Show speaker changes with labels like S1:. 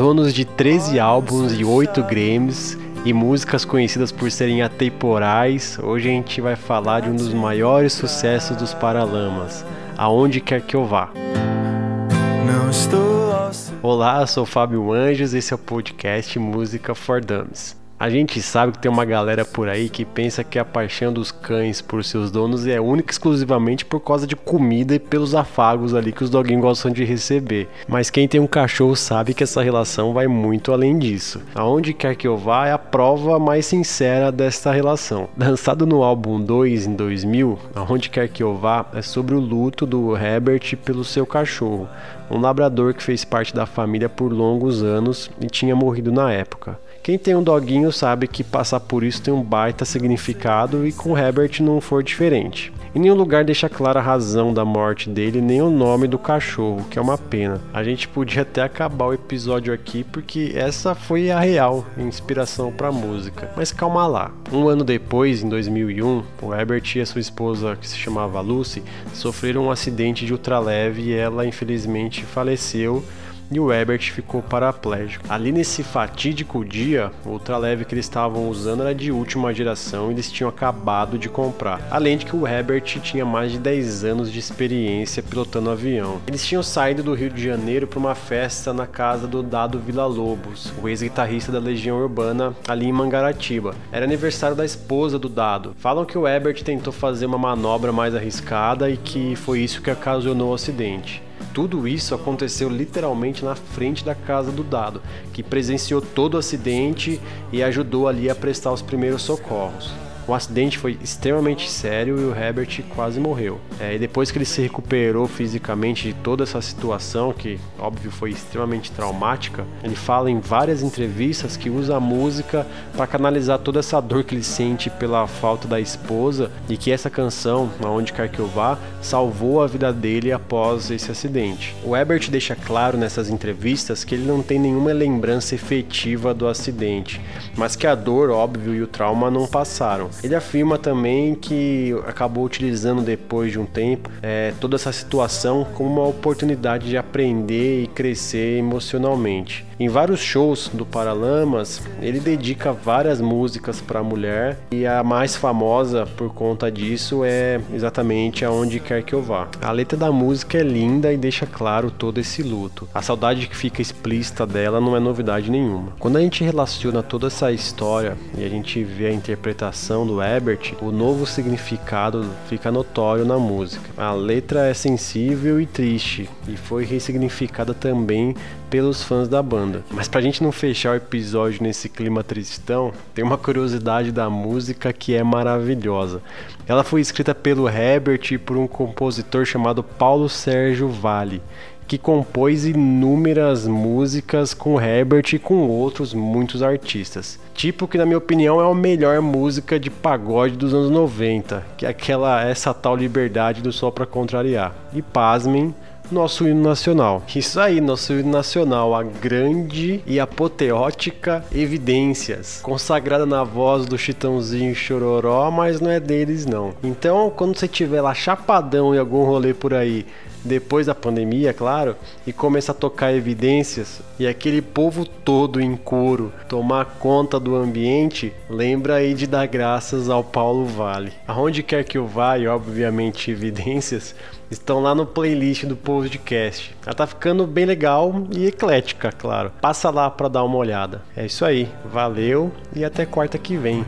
S1: Donos de 13 álbuns e 8 Grammys e músicas conhecidas por serem atemporais, hoje a gente vai falar de um dos maiores sucessos dos Paralamas, Aonde Quer Que Eu Vá. Olá, eu sou Fábio Anjos, esse é o podcast Música for Dummies. A gente sabe que tem uma galera por aí que pensa que a paixão dos cães por seus donos é única e exclusivamente por causa de comida e pelos afagos ali que os doguinhos gostam de receber. Mas quem tem um cachorro sabe que essa relação vai muito além disso. Aonde quer que eu vá é a prova mais sincera desta relação. Lançado no álbum 2 em 2000, Aonde quer que eu vá é sobre o luto do Herbert pelo seu cachorro, um labrador que fez parte da família por longos anos e tinha morrido na época. Quem tem um doguinho sabe que passar por isso tem um baita significado e com Herbert não for diferente. Em nenhum lugar deixa clara a razão da morte dele, nem o nome do cachorro, que é uma pena. A gente podia até acabar o episódio aqui porque essa foi a real inspiração para a música. Mas calma lá. Um ano depois, em 2001, o Herbert e a sua esposa, que se chamava Lucy, sofreram um acidente de ultraleve e ela infelizmente faleceu e o Herbert ficou paraplégico. Ali nesse fatídico dia, o ultraleve que eles estavam usando era de última geração e eles tinham acabado de comprar. Além de que o Herbert tinha mais de 10 anos de experiência pilotando avião. Eles tinham saído do Rio de Janeiro para uma festa na casa do Dado Vila Lobos, o ex-guitarrista da Legião Urbana ali em Mangaratiba. Era aniversário da esposa do Dado. Falam que o Herbert tentou fazer uma manobra mais arriscada e que foi isso que ocasionou o acidente. Tudo isso aconteceu literalmente na frente da casa do Dado, que presenciou todo o acidente e ajudou ali a prestar os primeiros socorros. O acidente foi extremamente sério e o Herbert quase morreu. É, e depois que ele se recuperou fisicamente de toda essa situação, que óbvio foi extremamente traumática, ele fala em várias entrevistas que usa a música para canalizar toda essa dor que ele sente pela falta da esposa e que essa canção, Aonde Quer Que Eu Vá, salvou a vida dele após esse acidente. O Herbert deixa claro nessas entrevistas que ele não tem nenhuma lembrança efetiva do acidente, mas que a dor, óbvio, e o trauma não passaram. Ele afirma também que acabou utilizando depois de um tempo é, toda essa situação como uma oportunidade de aprender e crescer emocionalmente. Em vários shows do Paralamas, ele dedica várias músicas para a mulher e a mais famosa por conta disso é exatamente Aonde Quer Que Eu Vá. A letra da música é linda e deixa claro todo esse luto. A saudade que fica explícita dela não é novidade nenhuma. Quando a gente relaciona toda essa história e a gente vê a interpretação do Ebert, o novo significado fica notório na música. A letra é sensível e triste e foi ressignificada também pelos fãs da banda. Mas pra gente não fechar o episódio nesse clima tristão, tem uma curiosidade da música que é maravilhosa. Ela foi escrita pelo Herbert e por um compositor chamado Paulo Sérgio Vale que compôs inúmeras músicas com Herbert e com outros muitos artistas. Tipo que na minha opinião é a melhor música de pagode dos anos 90, que é aquela essa tal liberdade do sol para contrariar. E pasmem, nosso hino nacional. Isso aí, nosso hino nacional, a grande e apoteótica Evidências, consagrada na voz do Chitãozinho Chororó, mas não é deles não. Então, quando você tiver lá chapadão em algum rolê por aí, depois da pandemia, claro, e começa a tocar evidências e aquele povo todo em coro tomar conta do ambiente, lembra aí de dar graças ao Paulo Vale. Aonde quer que eu vá, e obviamente evidências, estão lá no playlist do podcast. Ela tá ficando bem legal e eclética, claro. Passa lá para dar uma olhada. É isso aí, valeu e até quarta que vem.